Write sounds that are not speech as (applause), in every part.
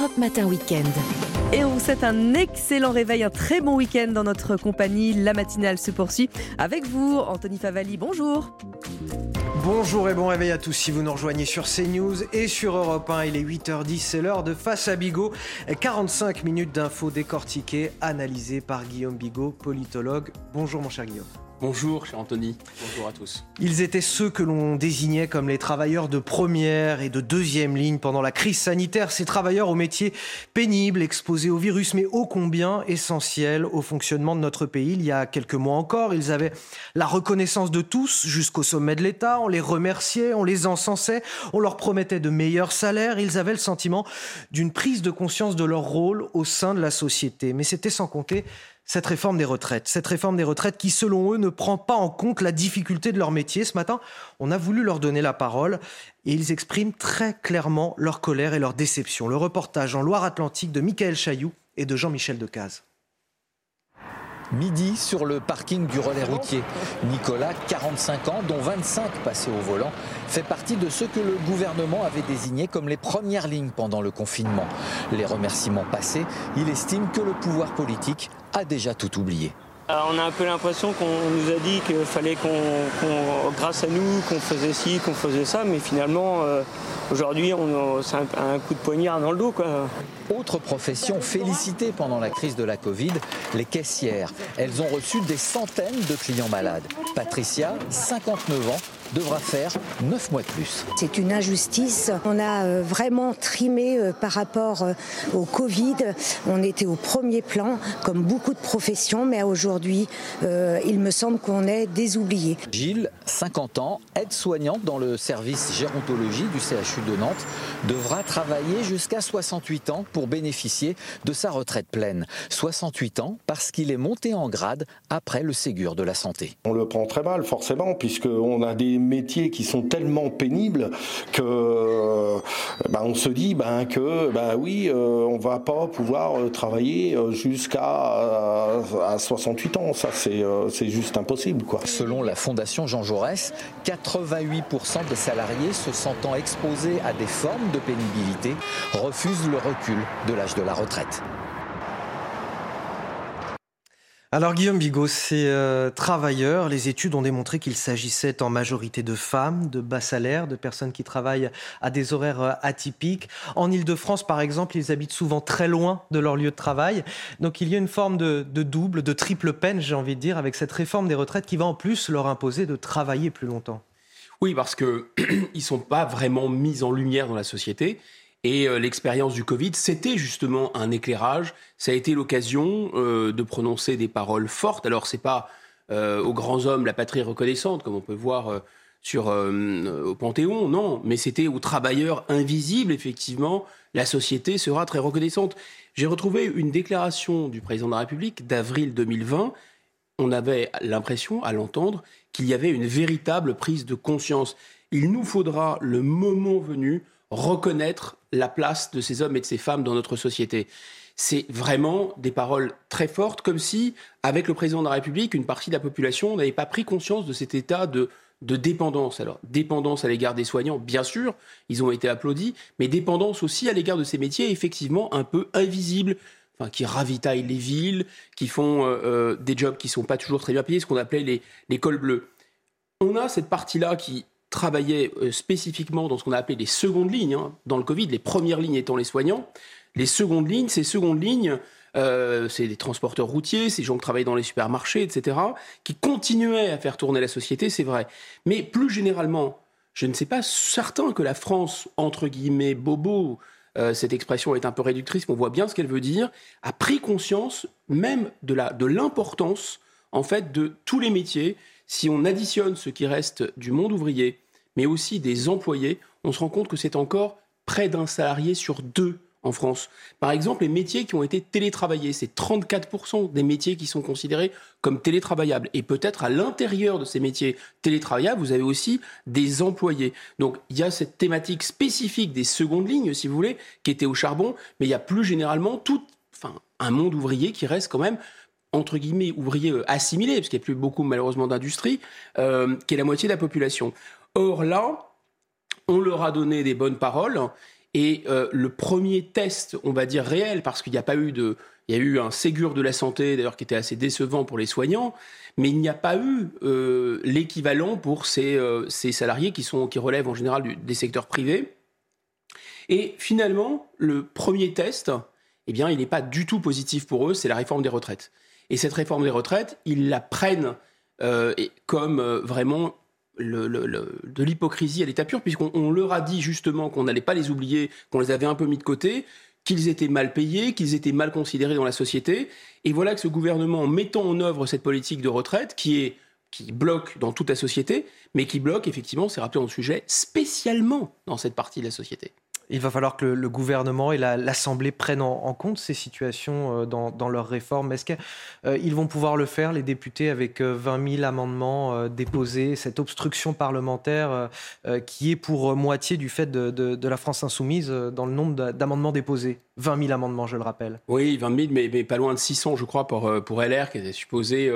Europe Matin Weekend. Et on vous souhaite un excellent réveil, un très bon week-end dans notre compagnie. La matinale se poursuit avec vous, Anthony Favali. Bonjour. Bonjour et bon réveil à tous si vous nous rejoignez sur CNews et sur Europe 1. Il est 8h10, c'est l'heure de Face à Bigot. 45 minutes d'infos décortiquées, analysées par Guillaume Bigot, politologue. Bonjour mon cher Guillaume. Bonjour, cher Anthony. Bonjour à tous. Ils étaient ceux que l'on désignait comme les travailleurs de première et de deuxième ligne pendant la crise sanitaire. Ces travailleurs aux métiers pénibles, exposés au virus, mais ô combien essentiels au fonctionnement de notre pays. Il y a quelques mois encore, ils avaient la reconnaissance de tous jusqu'au sommet de l'État. On les remerciait, on les encensait, on leur promettait de meilleurs salaires. Ils avaient le sentiment d'une prise de conscience de leur rôle au sein de la société. Mais c'était sans compter cette réforme des retraites. Cette réforme des retraites qui, selon eux, ne prend pas en compte la difficulté de leur métier. Ce matin, on a voulu leur donner la parole et ils expriment très clairement leur colère et leur déception. Le reportage en Loire-Atlantique de Michael Chailloux et de Jean-Michel Decaze. Midi sur le parking du relais routier. Nicolas, 45 ans, dont 25 passés au volant, fait partie de ceux que le gouvernement avait désignés comme les premières lignes pendant le confinement. Les remerciements passés, il estime que le pouvoir politique a déjà tout oublié. on a un peu l'impression qu'on nous a dit qu'il fallait qu'on, grâce à nous, qu'on faisait ci, qu'on faisait ça, mais finalement, euh, aujourd'hui, c'est un, un, coup de poignard dans le dos. Quoi. Autre profession félicitée pendant la crise de la Covid, les caissières. Elles ont reçu des centaines de clients malades. Patricia, 59 ans, devra faire 9 mois de plus. C'est une injustice. On a euh, vraiment trimé euh, par rapport euh, au Covid. On était au premier plan, comme beaucoup de professions, mais aujourd'hui, il me semble qu'on est désoublié. Gilles, 50 ans, aide-soignante dans le service gérontologie du CHU de Nantes, devra travailler jusqu'à 68 ans pour bénéficier de sa retraite pleine. 68 ans parce qu'il est monté en grade après le Ségur de la santé. On le prend très mal forcément puisqu'on a des métiers qui sont tellement pénibles que bah, on se dit bah, que bah, oui, euh, on va pas pouvoir euh, travailler euh, jusqu'à à 68 ans. Ça, c'est juste impossible. Quoi. Selon la Fondation Jean Jaurès, 88% des salariés se sentant exposés à des formes de pénibilité refusent le recul de l'âge de la retraite. Alors Guillaume Bigot, ces euh, travailleurs, les études ont démontré qu'il s'agissait en majorité de femmes, de bas salaires, de personnes qui travaillent à des horaires euh, atypiques. En Ile-de-France, par exemple, ils habitent souvent très loin de leur lieu de travail. Donc il y a une forme de, de double, de triple peine, j'ai envie de dire, avec cette réforme des retraites qui va en plus leur imposer de travailler plus longtemps. Oui, parce qu'ils (clears throat) ne sont pas vraiment mis en lumière dans la société. Et euh, l'expérience du Covid, c'était justement un éclairage. Ça a été l'occasion euh, de prononcer des paroles fortes. Alors, c'est pas euh, aux grands hommes la patrie reconnaissante, comme on peut voir sur au Panthéon, non, mais c'était aux travailleurs invisibles, effectivement, la société sera très reconnaissante. J'ai retrouvé une déclaration du président de la République d'avril 2020. On avait l'impression, à l'entendre, qu'il y avait une véritable prise de conscience. Il nous faudra, le moment venu, reconnaître la place de ces hommes et de ces femmes dans notre société. C'est vraiment des paroles très fortes, comme si, avec le président de la République, une partie de la population n'avait pas pris conscience de cet état de, dépendance. Alors, dépendance à l'égard des soignants, bien sûr, ils ont été applaudis, mais dépendance aussi à l'égard de ces métiers, effectivement, un peu invisibles, enfin, qui ravitaillent les villes, qui font euh, euh, des jobs qui ne sont pas toujours très bien payés, ce qu'on appelait les, les cols bleus. On a cette partie-là qui travaillaient euh, spécifiquement dans ce qu'on a appelé les secondes lignes, hein, dans le Covid, les premières lignes étant les soignants. Les secondes lignes, ces secondes lignes, euh, c'est des transporteurs routiers, ces gens qui travaillent dans les supermarchés, etc., qui continuaient à faire tourner la société, c'est vrai. Mais plus généralement, je ne sais pas certain que la France, entre guillemets, bobo, euh, cette expression est un peu réductrice, mais on voit bien ce qu'elle veut dire, a pris conscience même de l'importance, de en fait, de tous les métiers si on additionne ce qui reste du monde ouvrier, mais aussi des employés, on se rend compte que c'est encore près d'un salarié sur deux en France. Par exemple, les métiers qui ont été télétravaillés, c'est 34% des métiers qui sont considérés comme télétravaillables. Et peut-être à l'intérieur de ces métiers télétravaillables, vous avez aussi des employés. Donc il y a cette thématique spécifique des secondes lignes, si vous voulez, qui était au charbon, mais il y a plus généralement tout, enfin, un monde ouvrier qui reste quand même entre guillemets, ouvriers euh, assimilés, parce qu'il n'y a plus beaucoup malheureusement d'industrie, euh, qui est la moitié de la population. Or là, on leur a donné des bonnes paroles, Et euh, le premier test, on va dire réel, parce qu'il n'y a pas eu de, il y a eu un Ségur de la santé, d'ailleurs, qui était assez décevant pour les soignants, mais il n'y a pas eu euh, l'équivalent pour ces, ces, salariés qui, sont, qui relèvent en général des secteurs privés. Et finalement, le premier test, eh bien, il n'est pas du tout positif pour eux, c'est la réforme des retraites. Et cette réforme des retraites, ils la prennent comme vraiment de l'hypocrisie à l'état pur, puisqu'on leur a dit justement qu'on n'allait pas les oublier, qu'on les avait un peu mis de côté, qu'ils étaient mal payés, qu'ils étaient mal considérés dans la société. Et voilà que ce gouvernement, mettant en œuvre cette politique de retraite, qui est qui bloque dans toute la société, mais qui bloque, effectivement, c'est rappelé dans le sujet, spécialement dans cette partie de la société. Il va falloir que le, gouvernement et l'Assemblée prennent en, compte ces situations euh, dans, leurs réformes. Est-ce qu'ils euh, vont pouvoir le faire, les députés, avec 20 euh, 000 amendements déposés, cette obstruction parlementaire qui est pour moitié du fait de, la France insoumise dans le nombre d'amendements déposés? 20 000 amendements, je le rappelle. Oui, 20 000, mais, pas loin de 600, je crois, pour, pour LR, qui était supposé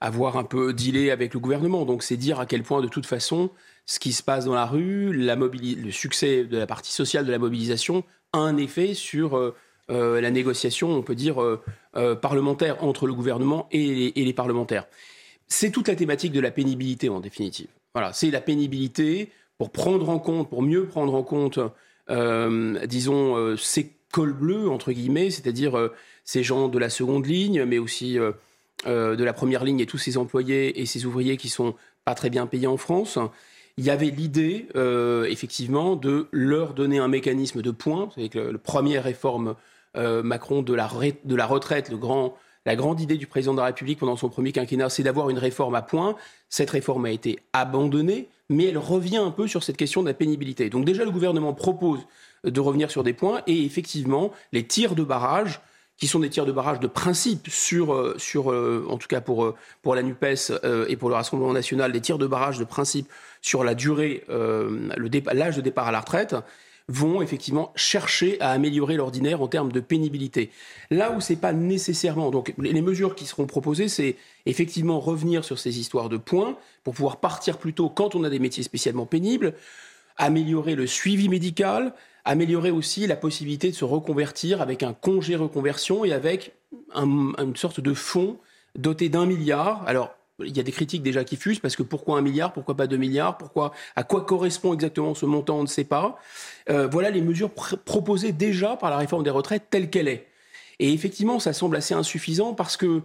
avoir un peu dealé avec le gouvernement. Donc c'est dire à quel point, de toute façon, ce qui se passe dans la rue, le succès de la partie sociale de la mobilisation a un effet sur euh, euh, la négociation, on peut dire, euh, parlementaire entre le gouvernement et les, parlementaires. C'est toute la thématique de la pénibilité, en définitive. Voilà, c'est la pénibilité pour prendre en compte, pour mieux prendre en compte, disons, ces cols bleus, entre guillemets, c'est-à-dire ces gens de la seconde ligne, mais aussi de la première ligne et tous ces employés et ces ouvriers qui sont pas très bien payés en France il y avait l'idée, euh, effectivement, de leur donner un mécanisme de points. C'est que la première réforme euh, Macron de la, retraite, la grande idée du président de la République pendant son premier quinquennat, c'est d'avoir une réforme à points. Cette réforme a été abandonnée, mais elle revient un peu sur cette question de la pénibilité. Donc déjà, le gouvernement propose de revenir sur des points, et effectivement, les tirs de barrage qui sont des tirs de barrage de principe sur, euh, sur en tout cas pour, pour la NUPES et pour le Rassemblement national, des tirs de barrage de principe sur la durée, euh, l'âge de départ à la retraite, vont effectivement chercher à améliorer l'ordinaire en termes de pénibilité. Là où c'est pas nécessairement, donc les mesures qui seront proposées, c'est effectivement revenir sur ces histoires de points pour pouvoir partir plus tôt quand on a des métiers spécialement pénibles, améliorer le suivi médical, améliorer aussi la possibilité de se reconvertir avec un congé reconversion et avec une sorte de fonds doté d'un milliard. Alors il y a des critiques déjà qui fusent parce que pourquoi un milliard, pourquoi pas deux milliards, pourquoi, à quoi correspond exactement ce montant, on ne sait pas. Euh, voilà les mesures proposées déjà par la réforme des retraites telle qu'elle est. Et effectivement, ça semble assez insuffisant parce que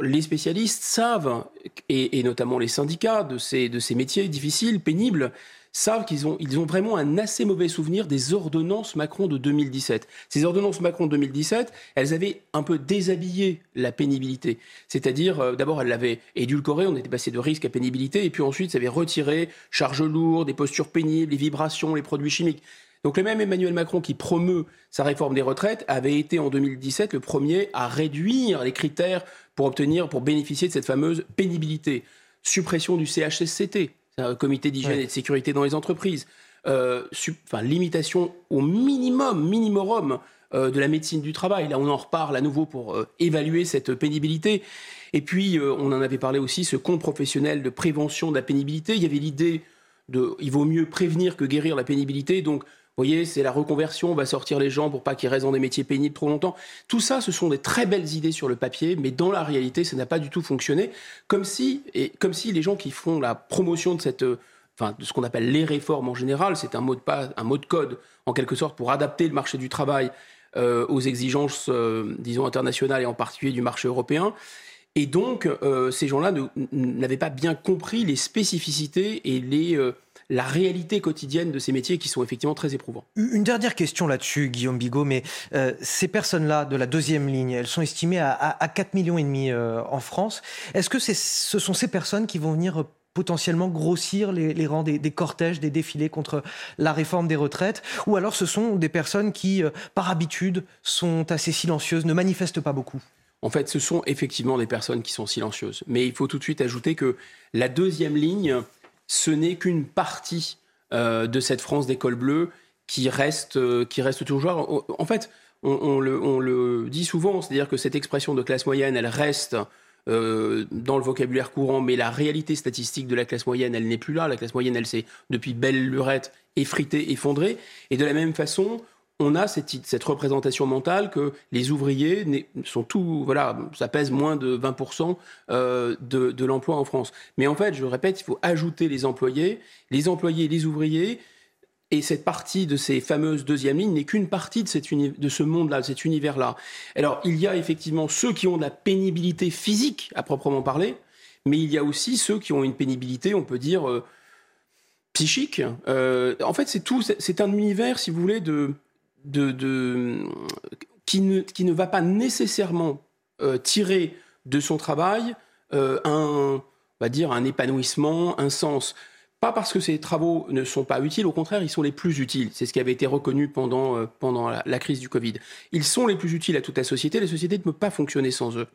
les spécialistes savent, et, notamment les syndicats de ces, de ces métiers difficiles, pénibles, savent qu'ils ont, ils ont vraiment un assez mauvais souvenir des ordonnances Macron de 2017. Ces ordonnances Macron de 2017, elles avaient un peu déshabillé la pénibilité. C'est-à-dire, euh, d'abord, elles l'avaient édulcoré, on était passé de risque à pénibilité, et puis ensuite, ça avait retiré charges lourdes, des postures pénibles, les vibrations, les produits chimiques. Donc le même Emmanuel Macron qui promeut sa réforme des retraites avait été en 2017 le premier à réduire les critères pour obtenir, pour bénéficier de cette fameuse pénibilité. Suppression du CHSCT, un comité d'hygiène et de sécurité dans les entreprises, euh, enfin, limitation au minimum, minimum euh, de la médecine du travail. Là, on en reparle à nouveau pour euh, évaluer cette pénibilité. Et puis, on en avait parlé aussi, ce compte professionnel de prévention de la pénibilité. Il y avait l'idée de, il vaut mieux prévenir que guérir la pénibilité. Donc, vous voyez, c'est la reconversion, on va sortir les gens pour pas qu'ils restent dans des métiers pénibles trop longtemps. Tout ça, ce sont des très belles idées sur le papier, mais dans la réalité, ça n'a pas du tout fonctionné. Comme si, et comme si les gens qui font la promotion de cette, enfin, de ce qu'on appelle les réformes en général, c'est un mot de pas, un mot de code en quelque sorte pour adapter le marché du travail euh, aux exigences, euh, disons internationales et en particulier du marché européen. Et donc, euh, ces gens-là n'avaient pas bien compris les spécificités et les la réalité quotidienne de ces métiers qui sont effectivement très éprouvants. Une dernière question là-dessus, Guillaume Bigot, mais euh, ces personnes-là de la deuxième ligne, elles sont estimées à, à, 4,5 millions et demi euh, en France. Est-ce que ce sont ces personnes qui vont venir euh, potentiellement grossir les, rangs des, cortèges, des défilés contre la réforme des retraites? Ou alors ce sont des personnes qui, par habitude, sont assez silencieuses, ne manifestent pas beaucoup? En fait, ce sont effectivement des personnes qui sont silencieuses. Mais il faut tout de suite ajouter que la deuxième ligne, ce n'est qu'une partie euh, de cette France d'école bleue qui reste, euh, qui reste toujours. En fait, on, le, dit souvent, c'est-à-dire que cette expression de classe moyenne, elle reste euh, dans le vocabulaire courant, mais la réalité statistique de la classe moyenne, elle n'est plus là. La classe moyenne, elle s'est depuis belle lurette effritée, effondrée. Et de la même façon, on a cette, représentation mentale que les ouvriers sont tout, voilà, ça pèse moins de 20% euh, de, de l'emploi en France. Mais en fait, je répète, il faut ajouter les employés, les employés, les ouvriers, et cette partie de ces fameuses deuxièmes lignes n'est qu'une partie de, ce monde-là, de cet univers-là. Alors, il y a effectivement ceux qui ont de la pénibilité physique, à proprement parler, mais il y a aussi ceux qui ont une pénibilité, on peut dire, euh, psychique. Euh, en fait, c'est tout, c'est un univers, si vous voulez, de, qui, ne, va pas nécessairement euh, tirer de son travail un, on va dire, un épanouissement, un sens. Pas parce que ces travaux ne sont pas utiles, au contraire, ils sont les plus utiles. C'est ce qui avait été reconnu pendant, euh, pendant la, crise du Covid. Ils sont les plus utiles à toute la société. La société ne peut pas fonctionner sans eux.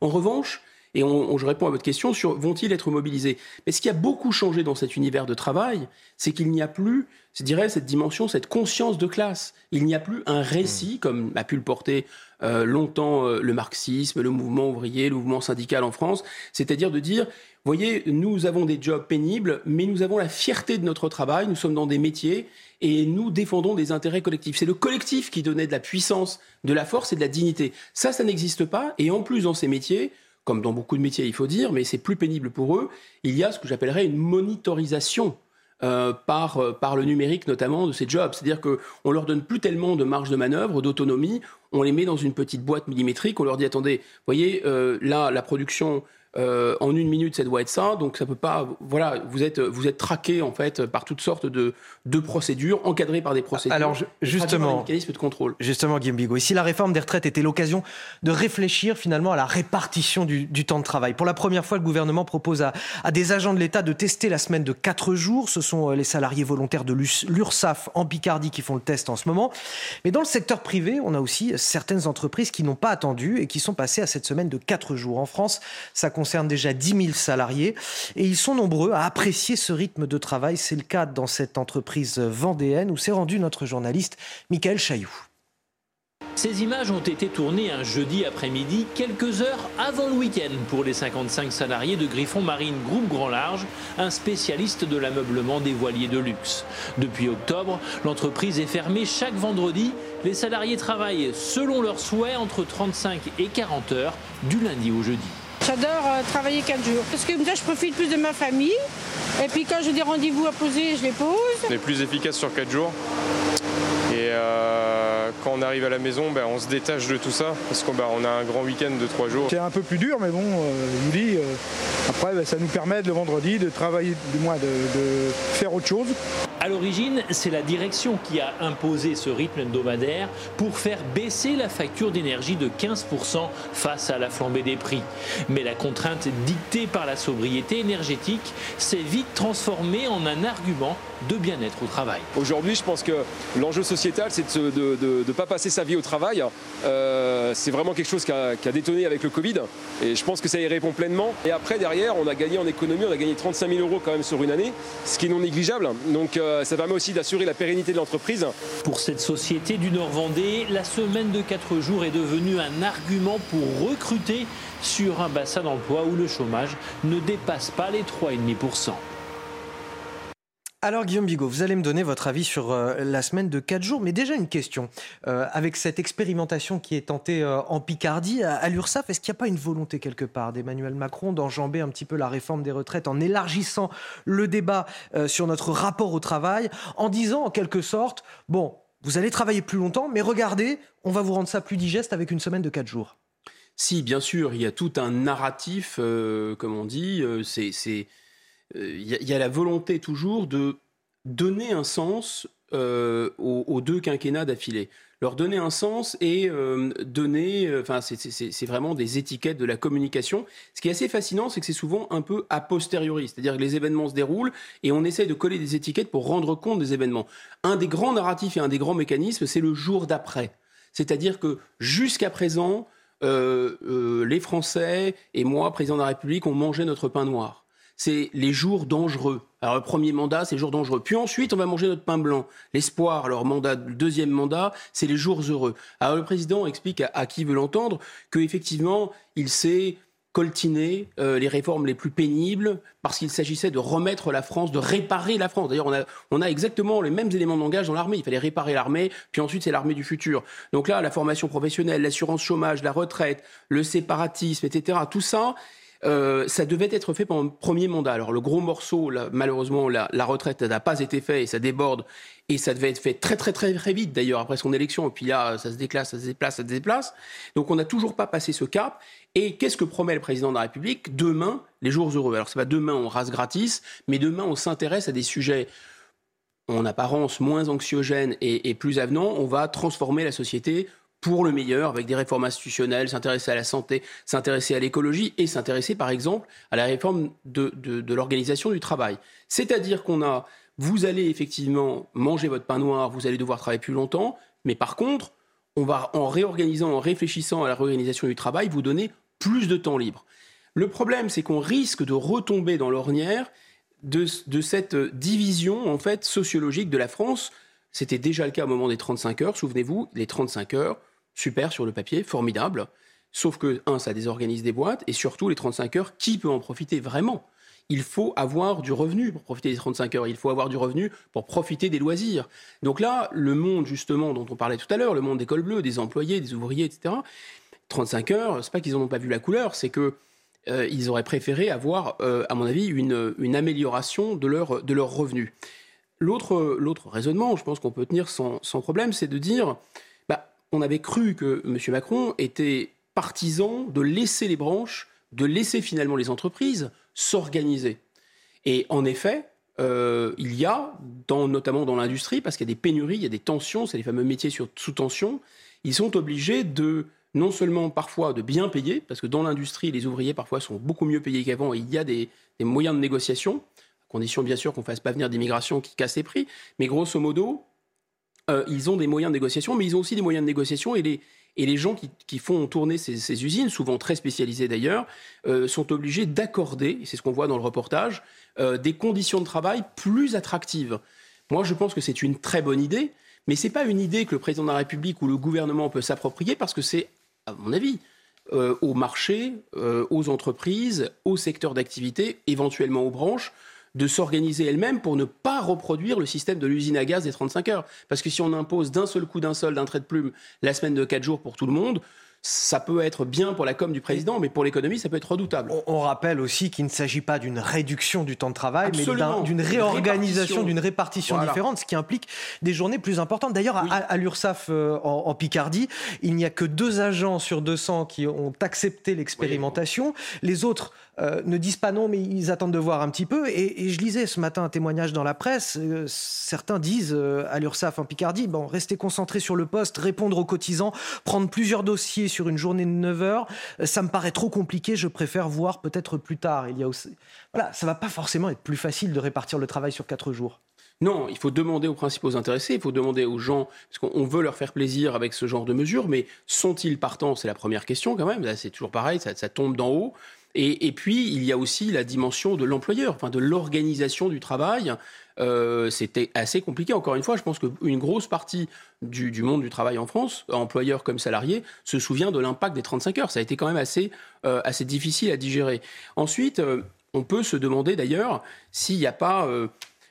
En revanche, et je réponds à votre question sur vont-ils être mobilisés? Mais ce qui a beaucoup changé dans cet univers de travail, c'est qu'il n'y a plus, je dirais, cette dimension, cette conscience de classe. Il n'y a plus un récit, comme a pu le porter euh, longtemps euh, le marxisme, le mouvement ouvrier, le mouvement syndical en France, c'est-à-dire de dire voyez, nous avons des jobs pénibles, mais nous avons la fierté de notre travail, nous sommes dans des métiers et nous défendons des intérêts collectifs. C'est le collectif qui donnait de la puissance, de la force et de la dignité. Ça, ça n'existe pas. Et en plus, dans ces métiers, comme dans beaucoup de métiers, il faut dire, mais c'est plus pénible pour eux, il y a ce que j'appellerais une monitorisation euh, par, euh, par le numérique notamment de ces jobs. C'est-à-dire qu'on leur donne plus tellement de marge de manœuvre, d'autonomie, on les met dans une petite boîte millimétrique, on leur dit attendez, voyez, euh, là, la production euh, en une minute, ça doit être ça. Donc ça peut pas. Voilà, vous êtes vous êtes traqué en fait par toutes sortes de, de procédures encadrées par des procédures. Alors justement, mécanisme de contrôle. Justement, Guillaume Bigot, ici la réforme des retraites était l'occasion de réfléchir finalement à la répartition du, du, temps de travail. Pour la première fois, le gouvernement propose à, à des agents de l'État de tester la semaine de 4 jours. Ce sont euh, les salariés volontaires de l'URSSAF en Picardie qui font le test en ce moment. Mais dans le secteur privé, on a aussi certaines entreprises qui n'ont pas attendu et qui sont passées à cette semaine de 4 jours. En France, ça concerne déjà 10 000 salariés et ils sont nombreux à apprécier ce rythme de travail. C'est le cas dans cette entreprise vendéenne où s'est rendu notre journaliste Michael Chailloux. Ces images ont été tournées un jeudi après-midi, quelques heures avant le week-end, pour les 55 salariés de Griffon Marine Groupe Grand Large, un spécialiste de l'ameublement des voiliers de luxe. Depuis octobre, l'entreprise est fermée chaque vendredi. Les salariés travaillent selon leurs souhaits entre 35 et 40 heures, du lundi au jeudi. J'adore euh, travailler 4 jours. Parce que je profite plus de ma famille. Et puis quand j'ai des rendez-vous à poser, je les pose. On est plus efficace sur 4 jours. Et euh, quand on arrive à la maison, ben, on se détache de tout ça parce qu'on ben, a un grand week-end de 3 jours. C'est un peu plus dur, mais bon, euh, je vous dis, après, ben, ça nous permet le vendredi de travailler, du moins de faire autre chose. À l'origine, c'est la direction qui a imposé ce rythme hebdomadaire pour faire baisser la facture d'énergie de 15% face à la flambée des prix. Mais la contrainte dictée par la sobriété énergétique s'est vite transformée en un argument de bien-être au travail. Aujourd'hui, je pense que l'enjeu sociétal, c'est de ne pas passer sa vie au travail. Euh, c'est vraiment quelque chose qui a, qui a, détonné avec le Covid. Et je pense que ça y répond pleinement. Et après, derrière, on a gagné en économie, on a gagné 35 000 euros quand même sur une année, ce qui est non négligeable. Donc euh, ça permet aussi d'assurer la pérennité de l'entreprise. Pour cette société du Nord-Vendée, la semaine de 4 jours est devenue un argument pour recruter sur un bassin d'emploi où le chômage ne dépasse pas les 3,5%. Alors Guillaume Bigot, vous allez me donner votre avis sur euh, la semaine de 4 jours, mais déjà une question. Euh, avec cette expérimentation qui est tentée euh, en Picardie, à, l'URSSAF, est-ce qu'il n'y a pas une volonté quelque part d'Emmanuel Macron d'enjamber un petit peu la réforme des retraites en élargissant le débat sur notre rapport au travail, en disant en quelque sorte, bon, vous allez travailler plus longtemps, mais regardez, on va vous rendre ça plus digeste avec une semaine de 4 jours? Si, bien sûr, il y a tout un narratif, comme on dit, c'est il euh, y, a la volonté toujours de donner un sens euh, aux, deux quinquennats d'affilée. Leur donner un sens et euh, donner, enfin, c'est vraiment des étiquettes de la communication. Ce qui est assez fascinant, c'est que c'est souvent un peu a posteriori, c'est-à-dire que les événements se déroulent et on essaye de coller des étiquettes pour rendre compte des événements. Un des grands narratifs et un des grands mécanismes, c'est le jour d'après. C'est-à-dire que jusqu'à présent, les Français et moi, président de la République, ont mangé notre pain noir c'est les jours dangereux. Alors le premier mandat, c'est les jours dangereux. Puis ensuite, on va manger notre pain blanc. L'espoir, alors mandat, le deuxième mandat, c'est les jours heureux. Alors le président explique à, qui veut l'entendre qu'effectivement, il s'est coltiner euh, les réformes les plus pénibles parce qu'il s'agissait de remettre la France, de réparer la France. D'ailleurs, on a, on a exactement les mêmes éléments de langage dans l'armée. Il fallait réparer l'armée, puis ensuite c'est l'armée du futur. Donc là, la formation professionnelle, l'assurance chômage, la retraite, le séparatisme, etc., tout ça, euh, ça devait être fait pendant le premier mandat. Alors le gros morceau, malheureusement, la, retraite n'a pas été fait et ça déborde. Et ça devait être fait très très très très vite d'ailleurs après son élection. Et puis là, ça se déclasse, ça se déplace, ça se déplace. Donc on n'a toujours pas passé ce cap. Et qu'est-ce que promet le président de la République? Demain, les jours heureux. Alors c'est pas demain on rase gratis, mais demain on s'intéresse à des sujets en apparence moins anxiogènes et plus avenants. On va transformer la société pour le meilleur, avec des réformes institutionnelles, s'intéresser à la santé, s'intéresser à l'écologie et s'intéresser par exemple à la réforme de, de, l'organisation du travail. C'est-à-dire qu'on a, vous allez effectivement manger votre pain noir, vous allez devoir travailler plus longtemps, mais par contre, on va en réorganisant, en réfléchissant à la réorganisation du travail, vous donner plus de temps libre. Le problème, c'est qu'on risque de retomber dans l'ornière de, de, cette division en fait sociologique de la France. C'était déjà le cas au moment des 35 heures, souvenez-vous, les 35 heures, super sur le papier, formidable. Sauf que, un, ça désorganise des boîtes, et surtout, les 35 heures, qui peut en profiter vraiment? Il faut avoir du revenu pour profiter des 35 heures. Il faut avoir du revenu pour profiter des loisirs. Donc là, le monde, justement, dont on parlait tout à l'heure, le monde des cols bleus, des employés, des ouvriers, etc., 35 heures, c'est pas qu'ils n'en ont pas vu la couleur, c'est que euh, ils auraient préféré avoir, euh, à mon avis, une, amélioration de leur, de leur revenu. L'autre, l'autre raisonnement, je pense qu'on peut tenir sans, sans problème, c'est de dire on avait cru que M. Macron était partisan de laisser les branches, de laisser finalement les entreprises s'organiser. Et en effet, euh, il y a, dans, notamment dans l'industrie, parce qu'il y a des pénuries, il y a des tensions, c'est les fameux métiers sous tension, ils sont obligés de non seulement parfois de bien payer, parce que dans l'industrie, les ouvriers parfois sont beaucoup mieux payés qu'avant, et il y a des, des, moyens de négociation, à condition bien sûr qu'on ne fasse pas venir d'immigration qui casse les prix, mais grosso modo, euh, ils ont des moyens de négociation, mais ils ont aussi des moyens de négociation et les, et les gens qui, qui font tourner ces, ces, usines, souvent très spécialisées d'ailleurs, euh, sont obligés d'accorder, c'est ce qu'on voit dans le reportage, euh, des conditions de travail plus attractives. Moi, je pense que c'est une très bonne idée, mais ce n'est pas une idée que le président de la République ou le gouvernement peut s'approprier parce que c'est, à mon avis, au marché, aux entreprises, au secteur d'activité, éventuellement aux branches, de s'organiser elle-même pour ne pas reproduire le système de l'usine à gaz des 35 heures. Parce que si on impose d'un seul coup, d'un seul, d'un trait de plume, la semaine de 4 jours pour tout le monde, ça peut être bien pour la com du président, mais pour l'économie, ça peut être redoutable. On, on rappelle aussi qu'il ne s'agit pas d'une réduction du temps de travail, Absolument. mais d'une réorganisation, d'une répartition, voilà. différente, ce qui implique des journées plus importantes. D'ailleurs, oui. à, à l'URSSAF euh, en, en, Picardie, il n'y a que deux agents sur 200 qui ont accepté l'expérimentation. Oui. Les autres euh, ne disent pas non, mais ils attendent de voir un petit peu. Et, et je lisais ce matin un témoignage dans la presse. Euh, certains disent euh, à l'URSSAF en Picardie, bon, rester concentré sur le poste, répondre aux cotisants, prendre plusieurs dossiers sur une journée de 9 heures, euh, ça me paraît trop compliqué. Je préfère voir peut-être plus tard. Il y a aussi, voilà, ça va pas forcément être plus facile de répartir le travail sur quatre jours. Non, il faut demander aux principaux intéressés, il faut demander aux gens, parce qu'on veut leur faire plaisir avec ce genre de mesures, mais sont-ils partants? C'est la première question quand même. C'est toujours pareil, ça, ça tombe d'en haut. Et, et, puis, il y a aussi la dimension de l'employeur, enfin de l'organisation du travail. Euh, C'était assez compliqué. Encore une fois, je pense qu'une grosse partie du, monde du travail en France, employeur comme salarié, se souvient de l'impact des 35 heures. Ça a été quand même assez, euh, assez difficile à digérer. Ensuite, euh, on peut se demander d'ailleurs s'il n'y a pas...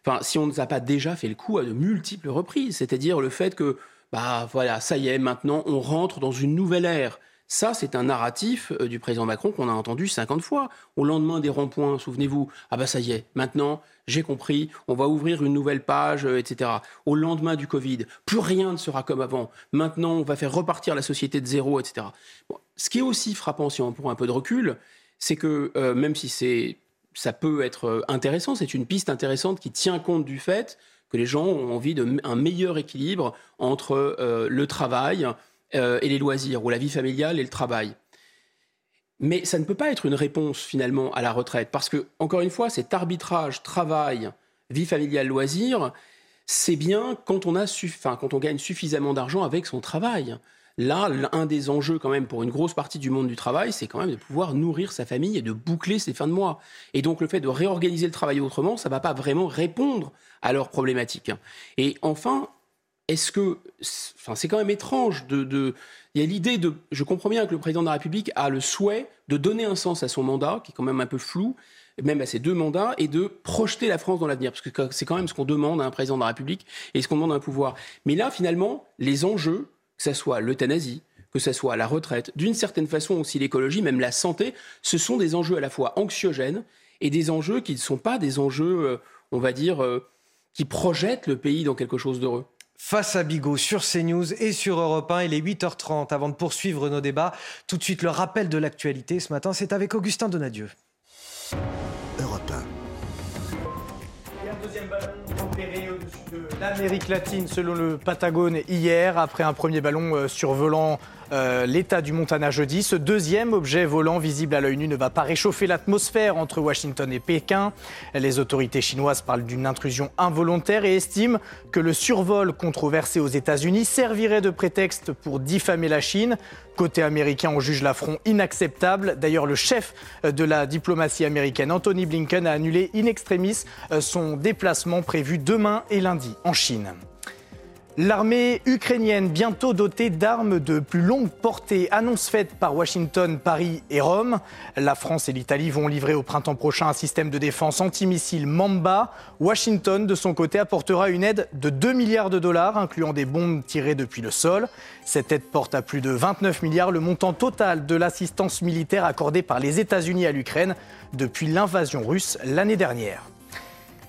Enfin, si on ne a pas déjà fait le coup à de multiples reprises, c'est-à-dire le fait que, bah voilà, ça y est, maintenant on rentre dans une nouvelle ère. Ça, c'est un narratif euh, du président Macron qu'on a entendu 50 fois. Au lendemain des ronds-points, souvenez-vous, ah bah ça y est, maintenant, j'ai compris, on va ouvrir une nouvelle page, euh, etc. Au lendemain du Covid, plus rien ne sera comme avant. Maintenant, on va faire repartir la société de zéro, etc. Ce qui est aussi frappant, si on prend un peu de recul, c'est que euh, même si ça peut être intéressant, c'est une piste intéressante qui tient compte du fait que les gens ont envie d'un meilleur équilibre entre le travail euh, et les loisirs, ou la vie familiale et le travail. Mais ça ne peut pas être une réponse finalement à la retraite, parce que, encore une fois, cet arbitrage travail, vie familiale, loisirs, c'est bien quand on, a quand on gagne suffisamment d'argent avec son travail. Là, un des enjeux quand même pour une grosse partie du monde du travail, c'est quand même de pouvoir nourrir sa famille et de boucler ses fins de mois. Et donc le fait de réorganiser le travail autrement, ça ne va pas vraiment répondre à leurs problématiques. Et enfin, est-ce que, enfin, c'est quand même étrange de, il y a l'idée de, je comprends bien que le président de la République a le souhait de donner un sens à son mandat, qui est quand même un peu flou, même à ses deux mandats, et de projeter la France dans l'avenir, parce que c'est quand même ce qu'on demande à un président de la République et ce qu'on demande à un pouvoir. Mais là, finalement, les enjeux, que ce soit l'euthanasie, que ce soit la retraite, d'une certaine façon aussi l'écologie, même la santé, ce sont des enjeux à la fois anxiogènes et des enjeux qui ne sont pas des enjeux, euh, on va dire, euh, qui projettent le pays dans quelque chose d'heureux. Face à Bigot sur CNews et sur Europe 1, il est 8h30. Avant de poursuivre nos débats, tout de suite le rappel de l'actualité. Ce matin, c'est avec Augustin Donadieu. Europe 1. un deuxième ballon repéré au-dessus de l'Amérique latine selon le Patagone hier, après un premier ballon euh, survolant euh, l'état du Montana jeudi. Ce deuxième objet volant visible à l'œil nu ne va pas réchauffer l'atmosphère entre Washington et Pékin. Les autorités chinoises parlent d'une intrusion involontaire et estiment que le survol controversé aux États-Unis servirait de prétexte pour diffamer la Chine. Côté américain, on juge l'affront inacceptable. D'ailleurs, le chef de la diplomatie américaine, Anthony Blinken, a annulé in extremis euh, son déplacement prévu demain et lundi en Chine. L'armée ukrainienne, bientôt dotée d'armes de plus longue portée, annonce faite par Washington, Paris et Rome. La France et l'Italie vont livrer au printemps prochain un système de défense antimissile Mamba. Washington, de son côté, apportera une aide de 2 milliards de dollars, incluant des bombes tirées depuis le sol. Cette aide porte à plus de 29 milliards le montant total de l'assistance militaire accordée par les États-Unis à l'Ukraine depuis l'invasion russe l'année dernière.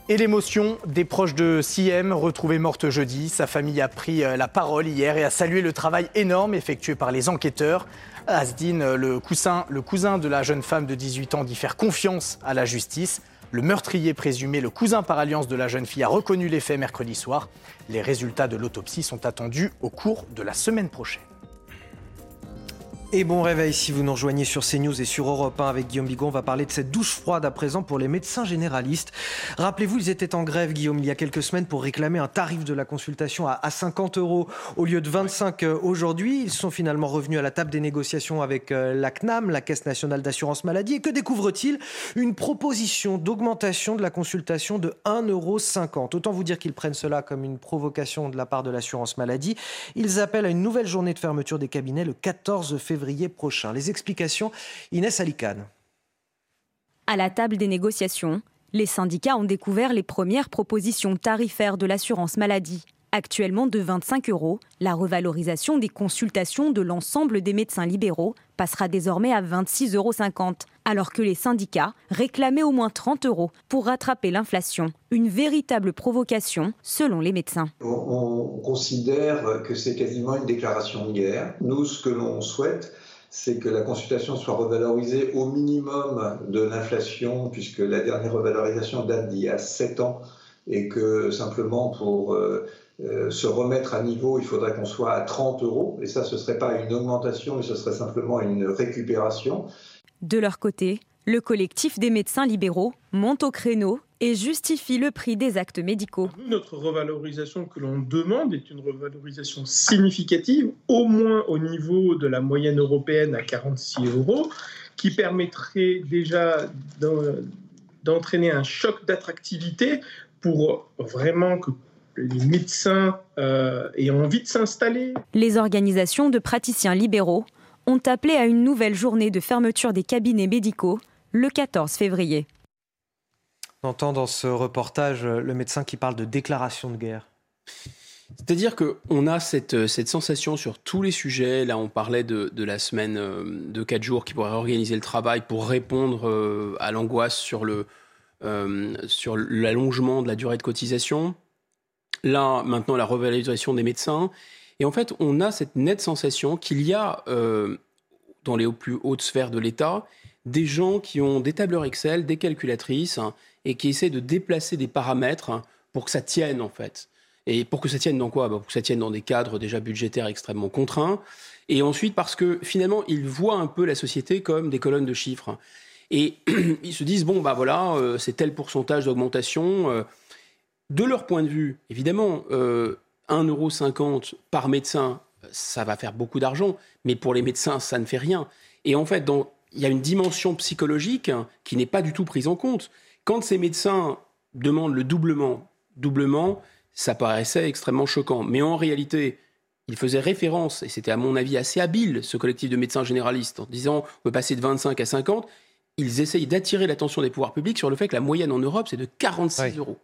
Et l'émotion des proches de Siem, retrouvée morte jeudi. Sa famille a pris euh, la parole hier et a salué le travail énorme effectué par les enquêteurs. Asdin, le cousin, le cousin de la jeune femme de 18 ans, dit faire confiance à la justice. Le meurtrier présumé, le cousin par alliance de la jeune fille, a reconnu les faits mercredi soir. Les résultats de l'autopsie sont attendus au cours de la semaine prochaine. Et bon réveil si vous nous rejoignez sur CNews et sur Europe 1 avec Guillaume Bigon. On va parler de cette douche froide à présent pour les médecins généralistes. Rappelez-vous, ils étaient en grève, Guillaume, il y a quelques semaines pour réclamer un tarif de la consultation à 50 euros au lieu de 25 euh, aujourd'hui. Ils sont finalement revenus à la table des négociations avec euh, la CNAM, la Caisse nationale d'assurance maladie. Et que découvre-t-il? Une proposition d'augmentation de la consultation de 1,50 euro. Autant vous dire qu'ils prennent cela comme une provocation de la part de l'assurance maladie. Ils appellent à une nouvelle journée de fermeture des cabinets le 14 février Les explications, Inès Alicane. À la table des négociations, les syndicats ont découvert les premières propositions tarifaires de l'assurance maladie. Actuellement de 25 euros, la revalorisation des consultations de l'ensemble des médecins libéraux passera désormais à 26,50 euros, alors que les syndicats réclamaient au moins 30 euros pour rattraper l'inflation. Une véritable provocation selon les médecins. On, considère que c'est quasiment une déclaration de guerre. Nous, ce que l'on souhaite, c'est que la consultation soit revalorisée au minimum de l'inflation, puisque la dernière revalorisation date d'il y a 7 ans, et que simplement pour euh, euh, se remettre à niveau, il faudrait qu'on soit à 30 euros. Et ça, ce ne serait pas une augmentation, mais ce serait simplement une récupération. De leur côté, le collectif des médecins libéraux monte au créneau et justifie le prix des actes médicaux. Notre revalorisation que l'on demande est une revalorisation significative, au moins au niveau de la moyenne européenne à 46 euros, qui permettrait déjà d'entraîner un choc d'attractivité pour vraiment que les médecins euh, aient envie de s'installer. Les organisations de praticiens libéraux ont appelé à une nouvelle journée de fermeture des cabinets médicaux le 14 février. On entend dans ce reportage le médecin qui parle de déclaration de guerre. C'est-à-dire qu'on a cette, cette, sensation sur tous les sujets. Là, on parlait de, de la semaine euh, de 4 jours qui pourrait organiser le travail pour répondre euh, à l'angoisse sur, le, sur l'allongement de la durée de cotisation. Là, maintenant, la revalorisation des médecins. Et en fait, on a cette nette sensation qu'il y a, euh, dans les plus hautes sphères de l'État, des gens qui ont des tableurs Excel, des calculatrices, hein, et qui essaient de déplacer des paramètres hein, pour que ça tienne, en fait. Et pour que ça tienne dans quoi? Bah, Pour que ça tienne dans des cadres déjà budgétaires extrêmement contraints. Et ensuite, parce que finalement, ils voient un peu la société comme des colonnes de chiffres. Et (clears throat) ils se disent, bon, bah voilà, euh, c'est tel pourcentage d'augmentation. Euh, de leur point de vue, évidemment, euh, 1,50€ par médecin, ça va faire beaucoup d'argent, mais pour les médecins, ça ne fait rien. Et en fait, il y a une dimension psychologique qui n'est pas du tout prise en compte. Quand ces médecins demandent le doublement, doublement, ça paraissait extrêmement choquant. Mais en réalité, il faisait référence, et c'était à mon avis assez habile, ce collectif de médecins généralistes, en disant on peut passer de 25 à 50. Ils essayent d'attirer l'attention des pouvoirs publics sur le fait que la moyenne en Europe, c'est de 46 euros.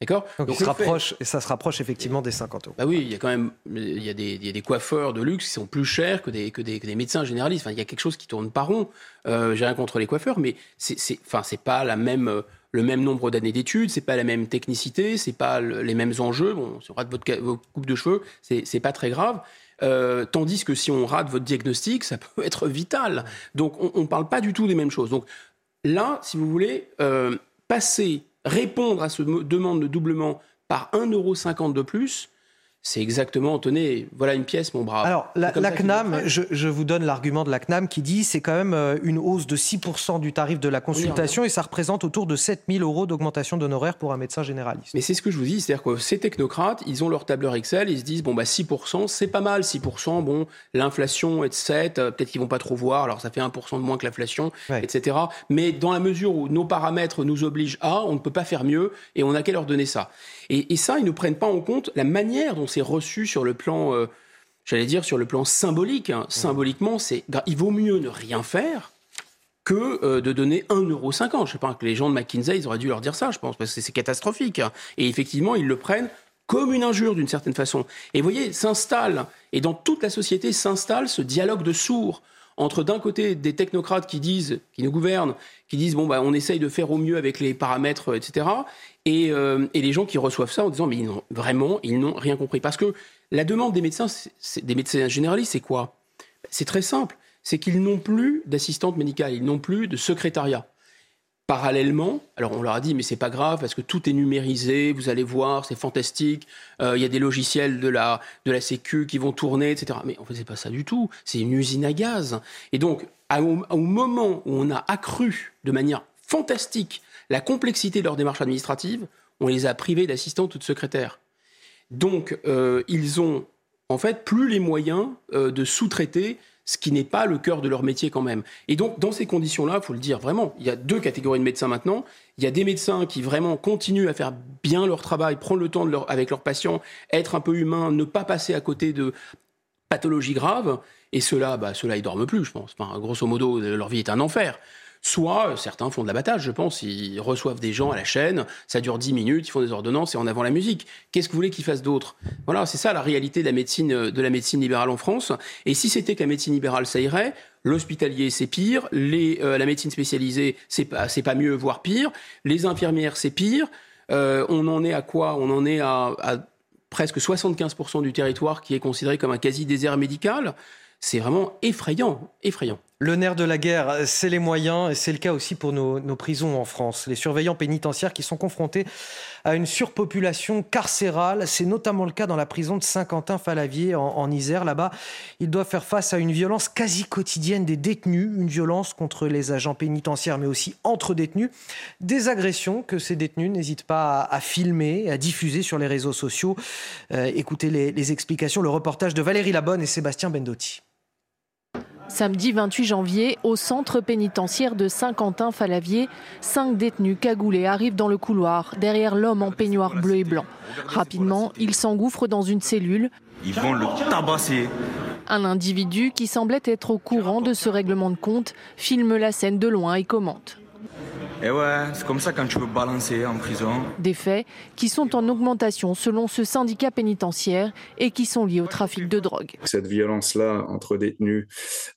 D'accord? Donc, se rapproche, et ça se rapproche effectivement des 50 euros. Bah oui, il y a quand même il y a des, il y a des coiffeurs de luxe qui sont plus chers que des, que des, que des médecins généralistes. Enfin, il y a quelque chose qui tourne pas rond. Euh, J'ai rien contre les coiffeurs, mais c'est enfin, c'est pas la même, le même nombre d'années d'études, c'est pas la même technicité, c'est pas le, les mêmes enjeux. Bon, si on rate votre, votre coupe de cheveux, c'est pas très grave. Euh, tandis que si on rate votre diagnostic, ça (laughs) peut être vital. Donc on ne parle pas du tout des mêmes choses. Donc là, si vous voulez, euh, passer répondre à ce demande de doublement par 1,50€ de plus, c'est exactement, tenez, voilà une pièce, mon brave. Alors, la, CNAM, je, vous donne l'argument de la CNAM qui dit c'est quand même euh, une hausse de 6% du tarif de la consultation et ça représente autour de 7000 euros d'augmentation d'honoraires pour un médecin généraliste. Mais c'est ce que je vous dis, c'est-à-dire que ces technocrates, ils ont leur tableur Excel, ils se disent bon, bah 6%, c'est pas mal, 6%, bon, l'inflation est de 7, euh, peut-être qu'ils vont pas trop voir, alors ça fait 1% de moins que l'inflation, etc. Mais dans la mesure où nos paramètres nous obligent à, on ne peut pas faire mieux et on n'a qu'à leur donner ça. Et, ça, ils ne prennent pas en compte la manière dont c'est reçu sur le plan, euh, j'allais dire, sur le plan symbolique. Hein. Symboliquement, c'est, il vaut mieux ne rien faire que euh, de donner 1,50€. Je sais pas, que les gens de McKinsey, ils auraient dû leur dire ça, je pense, parce que c'est catastrophique. Hein. Et effectivement, ils le prennent comme une injure d'une certaine façon. Et vous voyez, s'installe, et dans toute la société s'installe ce dialogue de sourds entre d'un côté des technocrates qui disent, qui nous gouvernent, qui disent bon bah on essaye de faire au mieux avec les paramètres, etc. Euh, et, les gens qui reçoivent ça en disant mais vraiment ils n'ont rien compris parce que la demande des médecins, des médecins généralistes, c'est quoi? C'est très simple, c'est qu'ils n'ont plus d'assistante médicale, ils n'ont plus de secrétariat. Parallèlement, alors on leur a dit mais c'est pas grave parce que tout est numérisé, vous allez voir, c'est fantastique. Euh, il y a des logiciels de la de la Sécu qui vont tourner, etc. Mais en fait c'est pas ça du tout. C'est une usine à gaz. Et donc au, moment où on a accru de manière fantastique la complexité de leur démarche administrative, on les a privés d'assistants ou de secrétaires. Donc euh, ils ont en fait plus les moyens euh, de sous-traiter ce qui n'est pas le cœur de leur métier quand même. Et donc, dans ces conditions-là, il faut le dire vraiment, il y a deux catégories de médecins maintenant. Il y a des médecins qui vraiment continuent à faire bien leur travail, prendre le temps avec leurs patients, être un peu humain, ne pas passer à côté de pathologies graves. Et ceux-là, bah, ceux-là, ils dorment plus, je pense. Enfin, grosso modo, leur vie est un enfer. Soit euh, certains font de l'abattage, je pense. Ils reçoivent des gens à la chaîne, ça dure 10 minutes, ils font des ordonnances et en avant la musique. Qu'est-ce que vous voulez qu'ils fassent d'autre? Voilà, c'est ça la réalité de la médecine euh, de la médecine libérale en France. Et si c'était que la médecine libérale, ça irait. L'hospitalier, c'est pire. Les, euh, la médecine spécialisée, c'est pas, c'est pas mieux, voire pire. Les infirmières, c'est pire. on en est à quoi? On en est à, à presque 75% du territoire qui est considéré comme un quasi-désert médical. C'est vraiment effrayant, effrayant. Le nerf de la guerre, c'est les moyens, et c'est le cas aussi pour nos, prisons en France. Les surveillants pénitentiaires qui sont confrontés à une surpopulation carcérale, c'est notamment le cas dans la prison de Saint-Quentin-Falavier en, Isère. Là-bas, ils doivent faire face à une violence quasi quotidienne des détenus, une violence contre les agents pénitentiaires, mais aussi entre détenus. Des agressions que ces détenus n'hésitent pas à, filmer, à diffuser sur les réseaux sociaux. Euh, écoutez les, les explications, le reportage de Valérie Labonne et Sébastien Bendotti. Samedi 28 janvier, au centre pénitentiaire de Saint-Quentin-Falavier, cinq détenus cagoulés arrivent dans le couloir, derrière l'homme en peignoir bleu et blanc. Rapidement, ils s'engouffrent dans une cellule. Ils vont le tabasser. Un individu qui semblait être au courant de ce règlement de compte filme la scène de loin et commente. Et ouais, c'est comme ça quand tu veux balancer en prison. Des faits qui sont en augmentation selon ce syndicat pénitentiaire et qui sont liés au trafic de drogue. Cette violence-là entre détenus